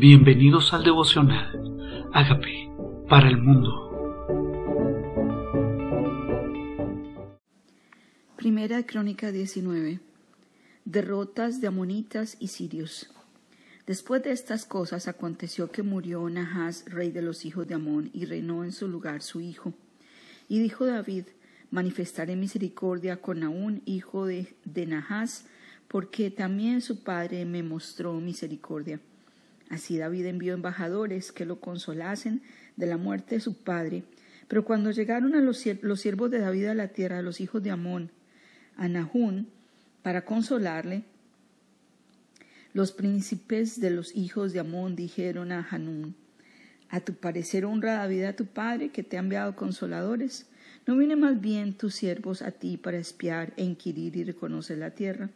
Bienvenidos al devocional. Hágame para el mundo. Primera Crónica 19. Derrotas de amonitas y sirios. Después de estas cosas aconteció que murió Nahas, rey de los hijos de Amón, y reinó en su lugar su hijo. Y dijo David, manifestaré misericordia con Naún, hijo de, de Nahas, porque también su padre me mostró misericordia. Así David envió embajadores que lo consolasen de la muerte de su padre. Pero cuando llegaron a los, siervos de David a la tierra de los hijos de Amón, a Nahún, para consolarle, los príncipes de los hijos de Amón dijeron a Hanún, a tu parecer honra David a tu padre que te ha enviado consoladores. ¿No viene más bien tus siervos a ti para espiar e inquirir y reconocer la tierra?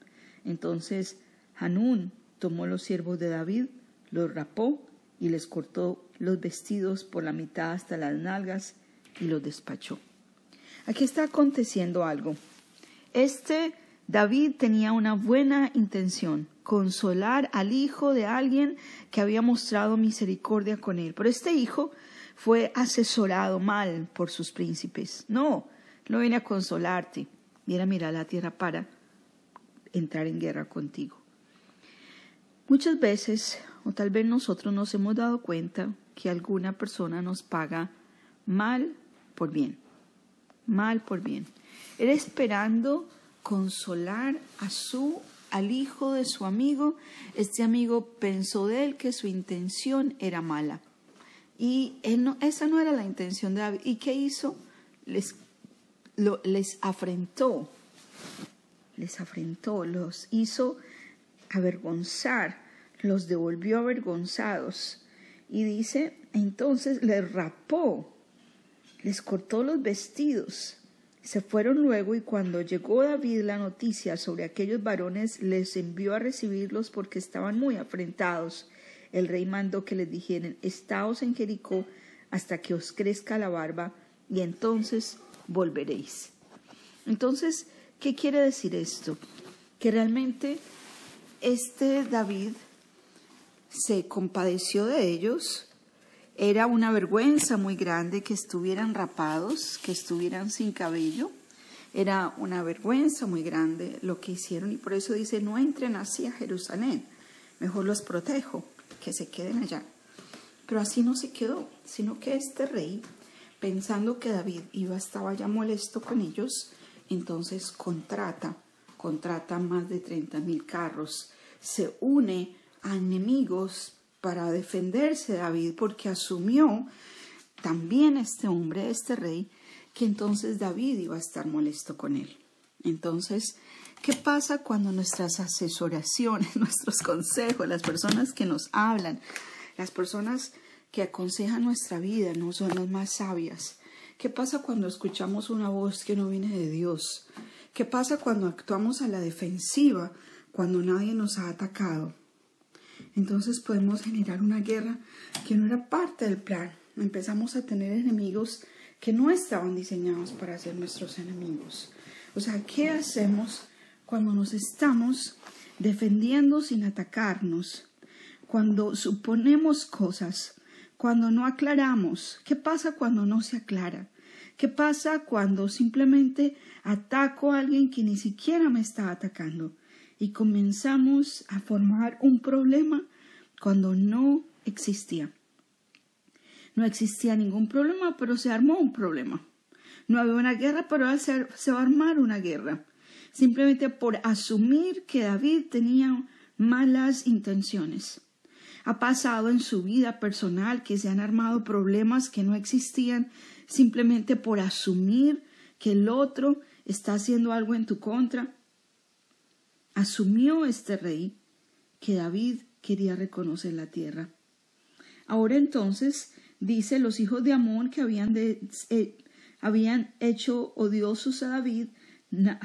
Entonces Hanún tomó los siervos de David, los rapó y les cortó los vestidos por la mitad hasta las nalgas y los despachó. Aquí está aconteciendo algo. Este David tenía una buena intención, consolar al hijo de alguien que había mostrado misericordia con él. Pero este hijo fue asesorado mal por sus príncipes. No, no viene a consolarte, viene a mirar la tierra para entrar en guerra contigo. Muchas veces o tal vez nosotros nos hemos dado cuenta que alguna persona nos paga mal por bien, mal por bien. Era esperando consolar a su al hijo de su amigo. Este amigo pensó de él que su intención era mala. Y esa no era la intención de David. ¿Y qué hizo? Les, les afrentó. Les afrentó, los hizo avergonzar los devolvió avergonzados. Y dice, entonces les rapó, les cortó los vestidos. Se fueron luego y cuando llegó David la noticia sobre aquellos varones, les envió a recibirlos porque estaban muy afrentados. El rey mandó que les dijeran, estaos en Jericó hasta que os crezca la barba y entonces volveréis. Entonces, ¿qué quiere decir esto? Que realmente este David se compadeció de ellos. Era una vergüenza muy grande que estuvieran rapados, que estuvieran sin cabello. Era una vergüenza muy grande lo que hicieron y por eso dice, no entren así a Jerusalén, mejor los protejo, que se queden allá. Pero así no se quedó, sino que este rey, pensando que David iba, estaba ya molesto con ellos, entonces contrata, contrata más de 30 mil carros, se une a enemigos para defenderse David, porque asumió también este hombre, este rey, que entonces David iba a estar molesto con él. Entonces, ¿qué pasa cuando nuestras asesoraciones, nuestros consejos, las personas que nos hablan, las personas que aconsejan nuestra vida no son las más sabias? ¿Qué pasa cuando escuchamos una voz que no viene de Dios? ¿Qué pasa cuando actuamos a la defensiva, cuando nadie nos ha atacado? Entonces podemos generar una guerra que no era parte del plan. Empezamos a tener enemigos que no estaban diseñados para ser nuestros enemigos. O sea, ¿qué hacemos cuando nos estamos defendiendo sin atacarnos? Cuando suponemos cosas, cuando no aclaramos. ¿Qué pasa cuando no se aclara? ¿Qué pasa cuando simplemente ataco a alguien que ni siquiera me está atacando? Y comenzamos a formar un problema cuando no existía. No existía ningún problema, pero se armó un problema. No había una guerra, pero se, se va a armar una guerra. Simplemente por asumir que David tenía malas intenciones. Ha pasado en su vida personal que se han armado problemas que no existían simplemente por asumir que el otro está haciendo algo en tu contra asumió este rey que David quería reconocer la tierra. Ahora entonces dice los hijos de Amón que habían, eh, habían hecho odiosos a David,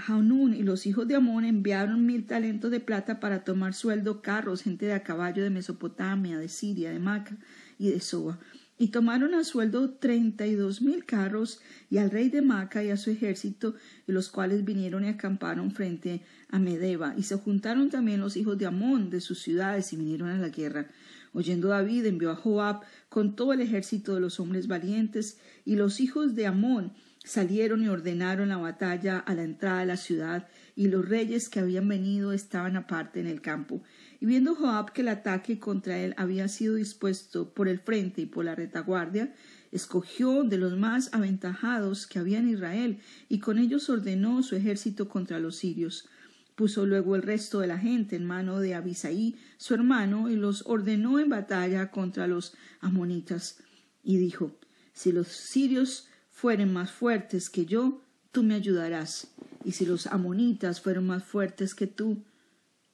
Hanún y los hijos de Amón enviaron mil talentos de plata para tomar sueldo, carros, gente de a caballo de Mesopotamia, de Siria, de Maca y de Soba, y tomaron a sueldo treinta y dos mil carros y al rey de Maca y a su ejército, y los cuales vinieron y acamparon frente a Medeba, y se juntaron también los hijos de Amón de sus ciudades y vinieron a la guerra. Oyendo David envió a Joab con todo el ejército de los hombres valientes, y los hijos de Amón salieron y ordenaron la batalla a la entrada de la ciudad, y los reyes que habían venido estaban aparte en el campo. Y viendo Joab que el ataque contra él había sido dispuesto por el frente y por la retaguardia, escogió de los más aventajados que había en Israel, y con ellos ordenó su ejército contra los sirios. Puso luego el resto de la gente en mano de Abisaí, su hermano, y los ordenó en batalla contra los amonitas. Y dijo, Si los sirios fueren más fuertes que yo, tú me ayudarás. Y si los amonitas fueron más fuertes que tú,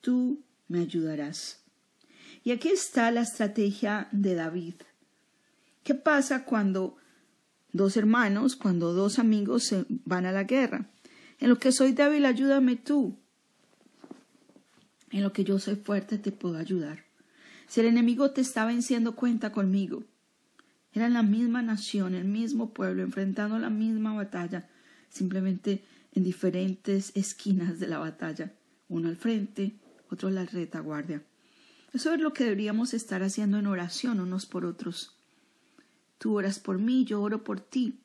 tú me ayudarás. Y aquí está la estrategia de David. ¿Qué pasa cuando dos hermanos, cuando dos amigos se van a la guerra? En lo que soy débil, ayúdame tú. En lo que yo soy fuerte, te puedo ayudar. Si el enemigo te está venciendo, cuenta conmigo. Eran la misma nación, el mismo pueblo, enfrentando la misma batalla, simplemente en diferentes esquinas de la batalla, uno al frente, otro la retaguardia. Eso es lo que deberíamos estar haciendo en oración unos por otros. Tú oras por mí, yo oro por ti.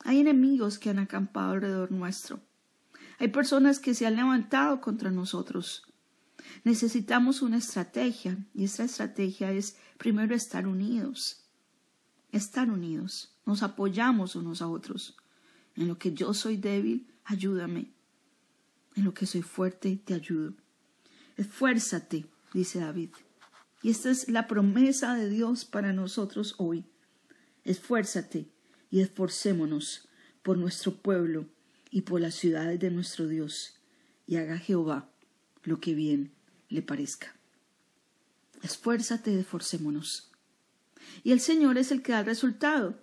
Hay enemigos que han acampado alrededor nuestro. Hay personas que se han levantado contra nosotros. Necesitamos una estrategia y esta estrategia es primero estar unidos. Estar unidos. Nos apoyamos unos a otros. En lo que yo soy débil, ayúdame. En lo que soy fuerte, te ayudo. Esfuérzate, dice David. Y esta es la promesa de Dios para nosotros hoy. Esfuérzate y esforcémonos por nuestro pueblo y por las ciudades de nuestro Dios, y haga Jehová lo que bien le parezca. Esfuérzate y esforcémonos. Y el Señor es el que da el resultado.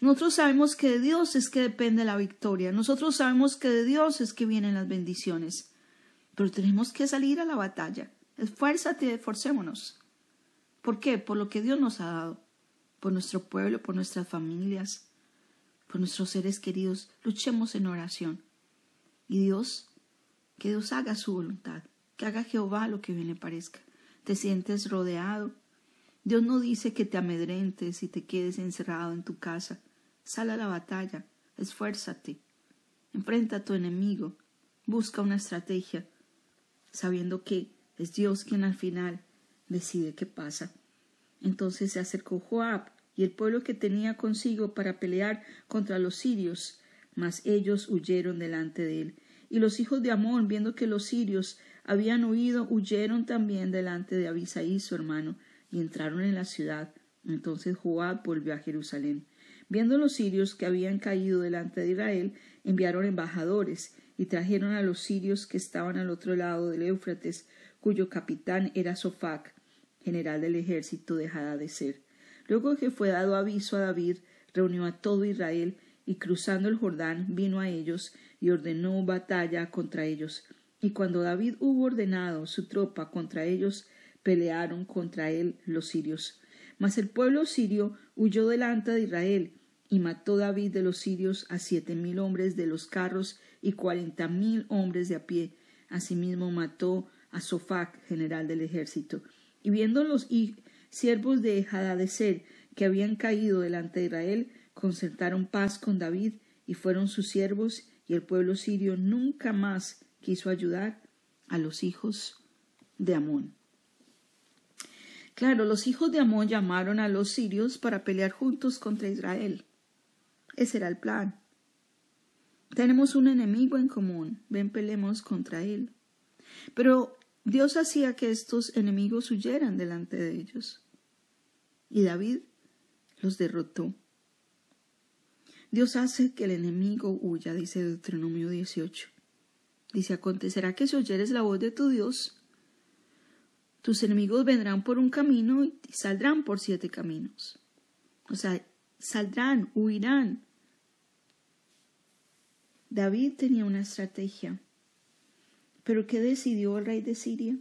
Nosotros sabemos que de Dios es que depende la victoria. Nosotros sabemos que de Dios es que vienen las bendiciones. Pero tenemos que salir a la batalla. Esfuérzate esforcémonos. ¿Por qué? Por lo que Dios nos ha dado. Por nuestro pueblo, por nuestras familias, por nuestros seres queridos. Luchemos en oración. Y Dios, que Dios haga su voluntad. Que haga Jehová lo que bien le parezca. Te sientes rodeado. Dios no dice que te amedrentes y te quedes encerrado en tu casa. Sal a la batalla. Esfuérzate. Enfrenta a tu enemigo. Busca una estrategia sabiendo que es Dios quien al final decide qué pasa. Entonces se acercó Joab y el pueblo que tenía consigo para pelear contra los sirios, mas ellos huyeron delante de él. Y los hijos de Amón, viendo que los sirios habían huido, huyeron también delante de Abisaí su hermano, y entraron en la ciudad. Entonces Joab volvió a Jerusalén. Viendo los sirios que habían caído delante de Israel, enviaron embajadores y trajeron a los sirios que estaban al otro lado del Éufrates, cuyo capitán era Sofac, general del ejército de Hadadezer. Luego que fue dado aviso a David, reunió a todo Israel y cruzando el Jordán vino a ellos y ordenó batalla contra ellos. Y cuando David hubo ordenado su tropa contra ellos, pelearon contra él los sirios. Mas el pueblo sirio huyó delante de Israel, y mató David de los sirios a siete mil hombres de los carros y cuarenta mil hombres de a pie. Asimismo mató a Sofac, general del ejército. Y viendo los siervos de Hadadezer que habían caído delante de Israel, concertaron paz con David y fueron sus siervos, y el pueblo sirio nunca más quiso ayudar a los hijos de Amón. Claro, los hijos de Amón llamaron a los sirios para pelear juntos contra Israel. Ese era el plan. Tenemos un enemigo en común, ven pelemos contra él. Pero Dios hacía que estos enemigos huyeran delante de ellos. Y David los derrotó. Dios hace que el enemigo huya, dice Deuteronomio 18. Dice, acontecerá que si oyeres la voz de tu Dios, tus enemigos vendrán por un camino y saldrán por siete caminos. O sea, saldrán, huirán, David tenía una estrategia. Pero ¿qué decidió el rey de Siria?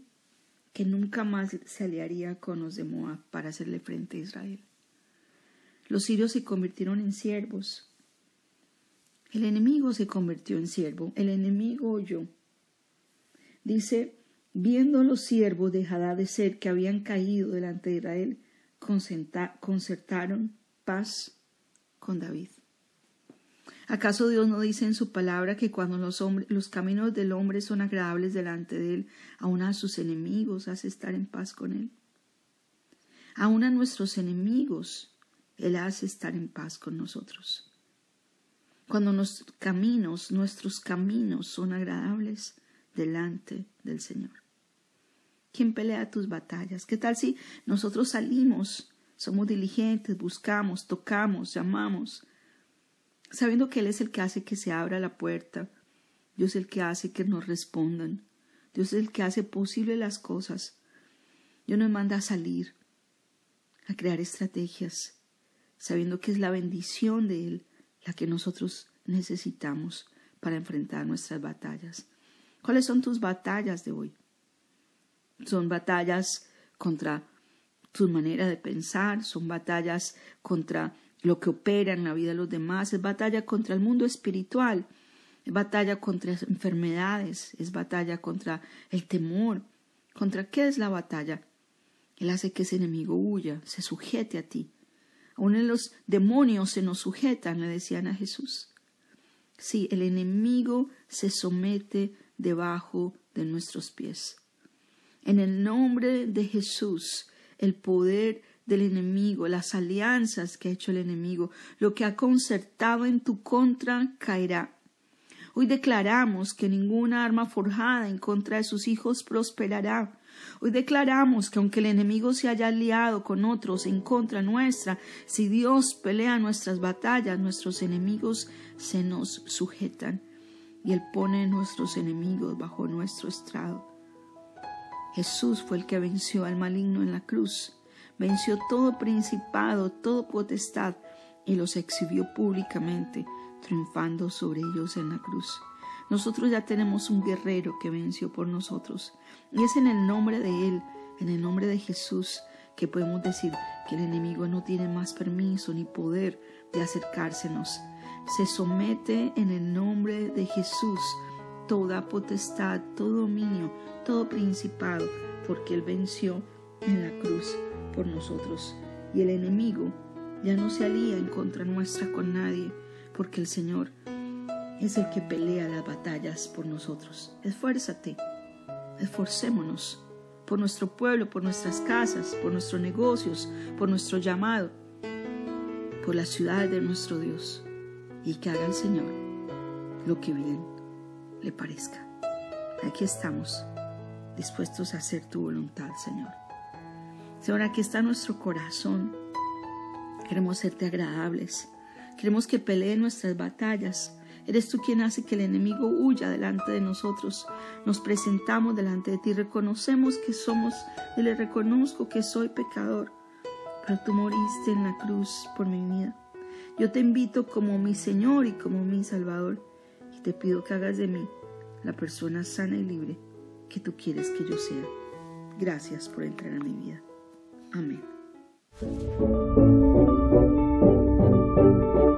Que nunca más se aliaría con los de Moab para hacerle frente a Israel. Los sirios se convirtieron en siervos. El enemigo se convirtió en siervo. El enemigo oyó. Dice, viendo los siervos de de ser que habían caído delante de Israel, concertaron paz con David. ¿Acaso Dios no dice en su palabra que cuando los, los caminos del hombre son agradables delante de él, aun a sus enemigos hace estar en paz con él? Aun a nuestros enemigos, él hace estar en paz con nosotros. Cuando nuestros caminos, nuestros caminos son agradables delante del Señor. ¿Quién pelea tus batallas? ¿Qué tal si nosotros salimos, somos diligentes, buscamos, tocamos, llamamos, sabiendo que Él es el que hace que se abra la puerta, Dios es el que hace que nos respondan, Dios es el que hace posible las cosas. Dios nos manda a salir, a crear estrategias, sabiendo que es la bendición de Él la que nosotros necesitamos para enfrentar nuestras batallas. ¿Cuáles son tus batallas de hoy? Son batallas contra tu manera de pensar, son batallas contra lo que opera en la vida de los demás, es batalla contra el mundo espiritual, es batalla contra enfermedades, es batalla contra el temor. ¿Contra qué es la batalla? Él hace que ese enemigo huya, se sujete a ti. Aún los demonios se nos sujetan, le decían a Jesús. Sí, el enemigo se somete debajo de nuestros pies. En el nombre de Jesús, el poder del enemigo, las alianzas que ha hecho el enemigo, lo que ha concertado en tu contra caerá. Hoy declaramos que ninguna arma forjada en contra de sus hijos prosperará. Hoy declaramos que aunque el enemigo se haya aliado con otros en contra nuestra, si Dios pelea nuestras batallas, nuestros enemigos se nos sujetan y Él pone nuestros enemigos bajo nuestro estrado. Jesús fue el que venció al maligno en la cruz venció todo principado, todo potestad, y los exhibió públicamente, triunfando sobre ellos en la cruz. Nosotros ya tenemos un guerrero que venció por nosotros, y es en el nombre de Él, en el nombre de Jesús, que podemos decir que el enemigo no tiene más permiso ni poder de acercársenos. Se somete en el nombre de Jesús toda potestad, todo dominio, todo principado, porque Él venció en la cruz por nosotros. Y el enemigo ya no se alía en contra nuestra con nadie, porque el Señor es el que pelea las batallas por nosotros. Esfuérzate, esforcémonos por nuestro pueblo, por nuestras casas, por nuestros negocios, por nuestro llamado, por la ciudad de nuestro Dios, y que haga el Señor lo que bien le parezca. Aquí estamos, dispuestos a hacer tu voluntad, Señor. Señor, aquí está nuestro corazón. Queremos serte agradables. Queremos que pelee nuestras batallas. Eres tú quien hace que el enemigo huya delante de nosotros. Nos presentamos delante de ti. Reconocemos que somos y le reconozco que soy pecador. Pero tú moriste en la cruz por mi vida. Yo te invito como mi Señor y como mi Salvador. Te pido que hagas de mí la persona sana y libre que tú quieres que yo sea. Gracias por entrar en mi vida. Amén.